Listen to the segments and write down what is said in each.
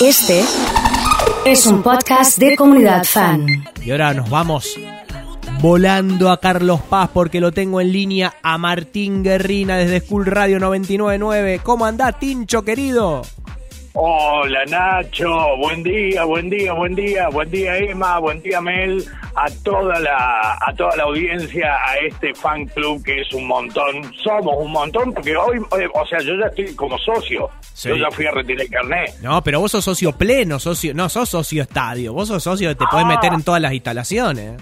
Este es un podcast de comunidad fan. Y ahora nos vamos volando a Carlos Paz porque lo tengo en línea a Martín Guerrina desde School Radio 999. ¿Cómo anda, Tincho querido? Hola Nacho, buen día, buen día, buen día, buen día Emma, buen día Mel, a toda la a toda la audiencia, a este fan club que es un montón, somos un montón porque hoy, eh, o sea, yo ya estoy como socio, Sí. yo ya fui a retirar el carnet. No, pero vos sos socio pleno, socio, no sos socio estadio, vos sos socio que te podés Ah. meter en todas las instalaciones.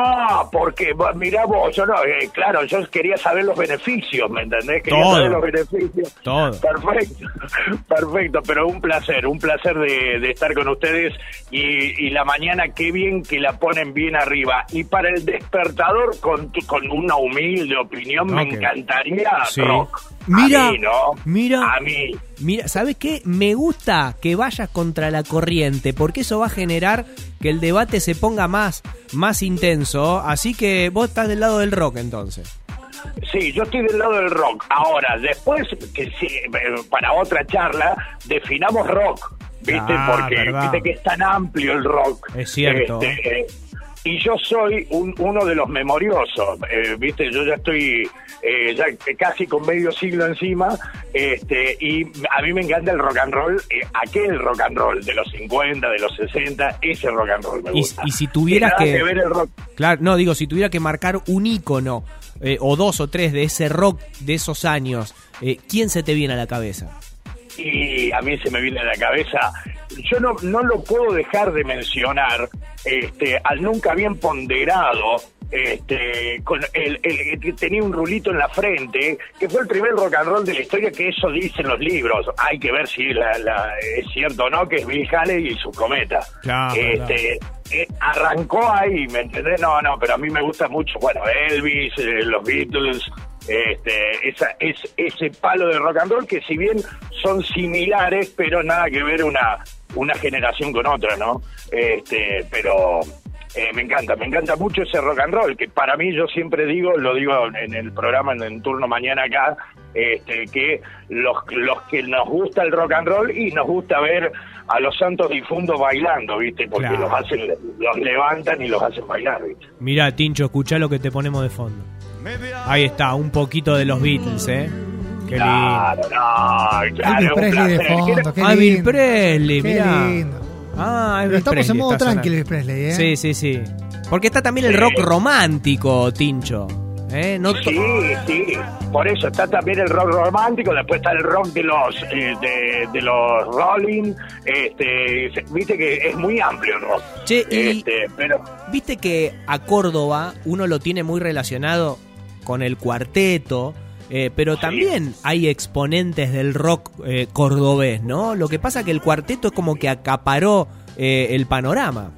Ah, porque mirá vos, yo no, eh, claro, yo quería saber los beneficios, ¿me entendés? Quería Todo. saber los beneficios. Todo. Perfecto, perfecto, pero un placer, un placer de, de estar con ustedes y, y la mañana qué bien que la ponen bien arriba. Y para el despertador, con, tu- con una humilde opinión, me encantaría Sí. rock. Mira, a mí, ¿no? mira. A mí. Mira, ¿sabes qué? Me gusta que vayas contra la corriente, porque eso va a generar que el debate se ponga más, más intenso. Así que vos estás del lado del rock entonces. Sí, yo estoy del lado del rock. Ahora, después, que sí, eh, para otra charla, definamos rock, ¿viste? Ah, Porque verdad. viste que es tan amplio el rock. Es cierto. Este, eh, y yo soy un- uno de los memoriosos, eh, ¿viste? Yo ya estoy eh, ya casi con medio siglo encima, este, y a mí me encanta el rock and roll, eh, aquel rock and roll de los 50, de los 60, ese rock and roll me gusta. y si tuvieras que- ver el rock Claro, no, digo, si tuviera que marcar un ícono, o dos o tres de ese rock de esos años, ¿quién se te viene a la cabeza? y a mí se me viene a la cabeza, yo no, no lo puedo dejar de mencionar este, al nunca bien ponderado, este, con el, el que tenía un rulito en la frente, que fue el primer rock and roll de la historia, que eso dicen los libros. Hay que ver si la, la- es cierto o no, que es Bill Haley y su cometa. Claro, este, eh, arrancó ahí, ¿me entendés? No, no, pero a mí me gusta mucho, bueno, Elvis, eh, los Beatles, este, esa, es, ese palo de rock and roll que si bien son similares, pero nada que ver una, una generación con otra, ¿no? Este, pero eh, me encanta, me encanta mucho ese rock and roll, que para mí yo siempre digo, lo digo en el programa en el turno mañana acá, este, que los, los que nos gusta el rock and roll y nos gusta ver a los santos difuntos bailando, ¿viste? Porque Claro. los hacen, los levantan y los hacen bailar, ¿viste? Mira, Tincho, escuchá lo que te ponemos de fondo. Ahí está, un poquito de los Beatles, ¿eh? Qué lindo. Claro, no, claro, Elvis es un Presley de placer. fondo, qué Ah. Presley, Qué mirá. lindo. Ah, Elvis estamos Presley en modo tranquilo. Elvis Presley, ¿eh? Sí, sí, sí. Porque está también el rock romántico, Tincho. ¿Eh? No Sí, sí, por eso está también el rock romántico, después está el rock de los eh, de, de los Rolling, este, viste que es muy amplio el rock. Che, y- Este, pero Viste que a Córdoba uno lo tiene muy relacionado con el cuarteto, eh, pero también hay exponentes del rock eh, cordobés, ¿no? Lo que pasa que el cuarteto es como que acaparó eh, el panorama.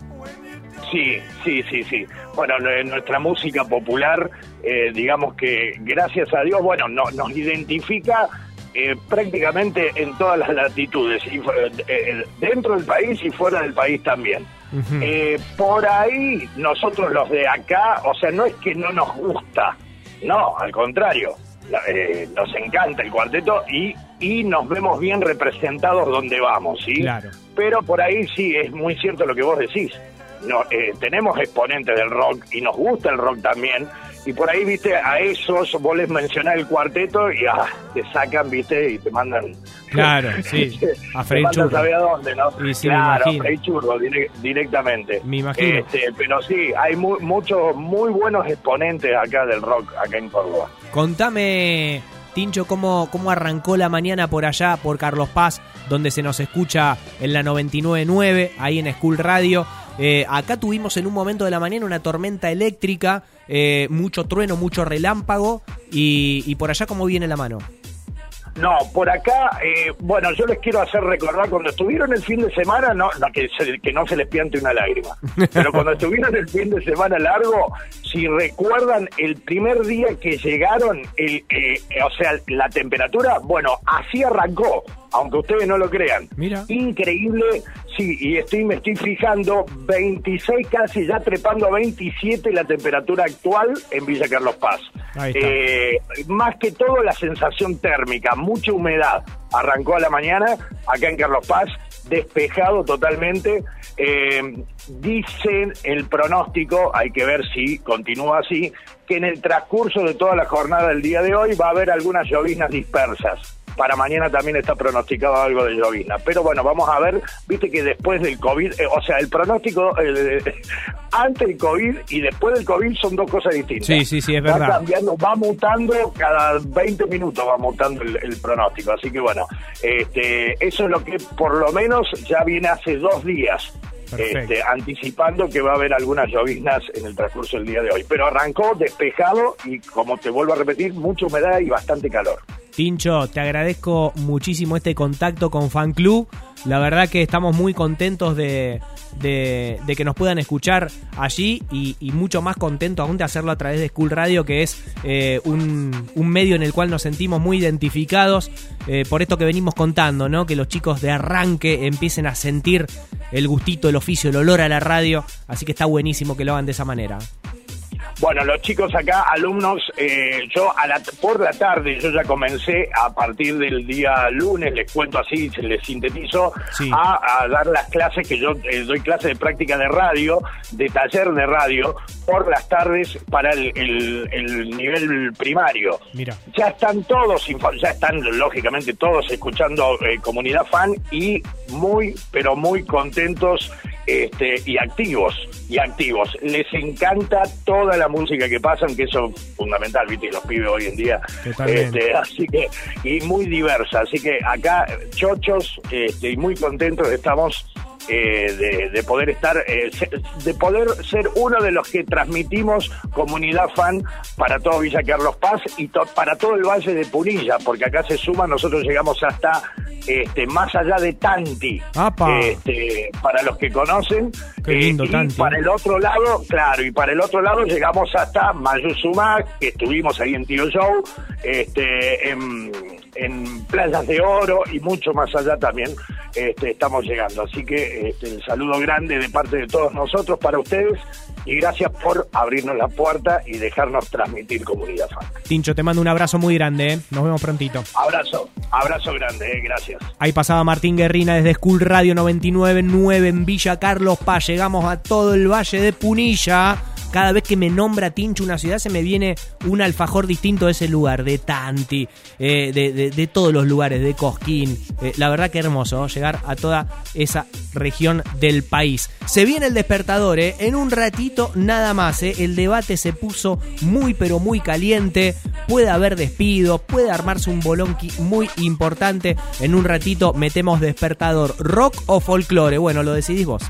Sí, sí, sí, sí. Bueno, en nuestra música popular, eh, digamos que gracias a Dios, bueno, no- nos identifica eh, prácticamente en todas las latitudes, y, eh, dentro del país y fuera del país también. Eh, por ahí, nosotros los de acá, o sea, no es que no nos gusta, no, al contrario, eh, nos encanta el cuarteto y, y nos vemos bien representados donde vamos, ¿sí? Claro. Pero por ahí sí, es muy cierto lo que vos decís. No, eh, tenemos exponentes del rock y nos gusta el rock también. Y por ahí, viste, a esos vos les mencionás el cuarteto y ah, te sacan, viste, y te mandan. Claro, sí, a freír churros. ¿sabés a dónde, no? Y sí, me claro, a freír churros dire- directamente. Me imagino. Este, pero sí, hay mu- muchos, muy buenos exponentes acá del rock, acá en Córdoba. Contame, Tincho, cómo, cómo arrancó la mañana por allá, por Carlos Paz, donde se nos escucha en la 99.9, ahí en School Radio. Eh, acá tuvimos en un momento de la mañana una tormenta eléctrica, eh, mucho trueno, mucho relámpago, y, y por allá cómo viene la mano. No, por acá, eh, bueno, yo les quiero hacer recordar, cuando estuvieron el fin de semana, no, no, que, se- que no se les piante una lágrima, pero cuando estuvieron el fin de semana largo, si recuerdan el primer día que llegaron, el, eh, o sea, la temperatura, bueno, así arrancó, aunque ustedes no lo crean. Mira. Increíble, sí, y estoy me estoy fijando, 26 casi, ya trepando a 27 la temperatura actual en Villa Carlos Paz. Eh, más que todo la sensación térmica, mucha humedad. Arrancó a la mañana acá en Carlos Paz, despejado totalmente. Eh, dicen el pronóstico, hay que ver si continúa así, que en el transcurso de toda la jornada del día de hoy va a haber algunas lloviznas dispersas. Para mañana también está pronosticado algo de llovizna. Pero bueno, vamos a ver, viste que después del COVID, eh, o sea, el pronóstico eh, antes del COVID y después del COVID son dos cosas distintas. Sí, sí, sí, es va verdad. cambiando, va mutando, cada 20 minutos va mutando el, el pronóstico. Así que bueno, este, eso es lo que por lo menos ya viene hace dos días. Este, anticipando que va a haber algunas lloviznas en el transcurso del día de hoy. Pero arrancó despejado y, como te vuelvo a repetir, mucha humedad y bastante calor. Tincho, te agradezco muchísimo este contacto con Fan Club. La verdad que estamos muy contentos de, de- que nos puedan escuchar allí y, mucho más contentos aún de hacerlo a través de School Radio, que es eh, un, un medio en el cual nos sentimos muy identificados eh, por esto que venimos contando, ¿no? Que los chicos de arranque empiecen a sentir el gustito, el oficio, el olor a la radio. Así que está buenísimo que lo hagan de esa manera. Bueno, los chicos acá, alumnos, eh, yo a la, por la tarde, yo ya comencé a partir del día lunes, les cuento así, se les sintetizo, Sí. a, a dar las clases que yo eh, doy clases de práctica de radio, de taller de radio, por las tardes para el, el- el nivel primario. Mira. Ya están todos, ya están lógicamente todos escuchando eh, Comunidad Fan y muy, pero muy contentos este, y activos, y activos. Les encanta toda la música que pasan, que eso es fundamental, viste, los pibes hoy en día. Este, así que, y muy diversa. Así que acá, chochos, este, y muy contentos estamos eh, de, de poder estar, eh, de poder ser uno de los que transmitimos comunidad fan para todo Villa Carlos Paz y to- para todo el Valle de Punilla, porque acá se suma, nosotros llegamos hasta este, más allá de Tanti, este, para los que conocen. Qué lindo, y Tanti. para el otro lado, claro, y para el otro lado llegamos hasta Mayuzumá, que estuvimos ahí en Tío Show, este, en, en Playas de Oro y mucho más allá también este, estamos llegando. Así que este, el saludo grande de parte de todos nosotros para ustedes y gracias por abrirnos la puerta y dejarnos transmitir comunidad fan. Tincho, te mando un abrazo muy grande. ¿eh? Nos vemos prontito. Abrazo, abrazo grande, eh, gracias. Ahí pasaba Martín Guerrina desde School Radio 99.9 en Villa Carlos Paz. Llegamos a todo el valle de Punilla. Cada vez que me nombra Tincho una ciudad se me viene un alfajor distinto de ese lugar, de Tanti, eh, de, todos los lugares, de Cosquín. Eh, la verdad que hermoso llegar a toda esa región del país. Se viene el despertador, ¿eh? en un ratito nada más. ¿eh? El debate se puso muy pero muy caliente. Puede haber despido, puede armarse un bolonqui muy importante. En un ratito metemos despertador, rock o folclore. Bueno, lo decidís vos.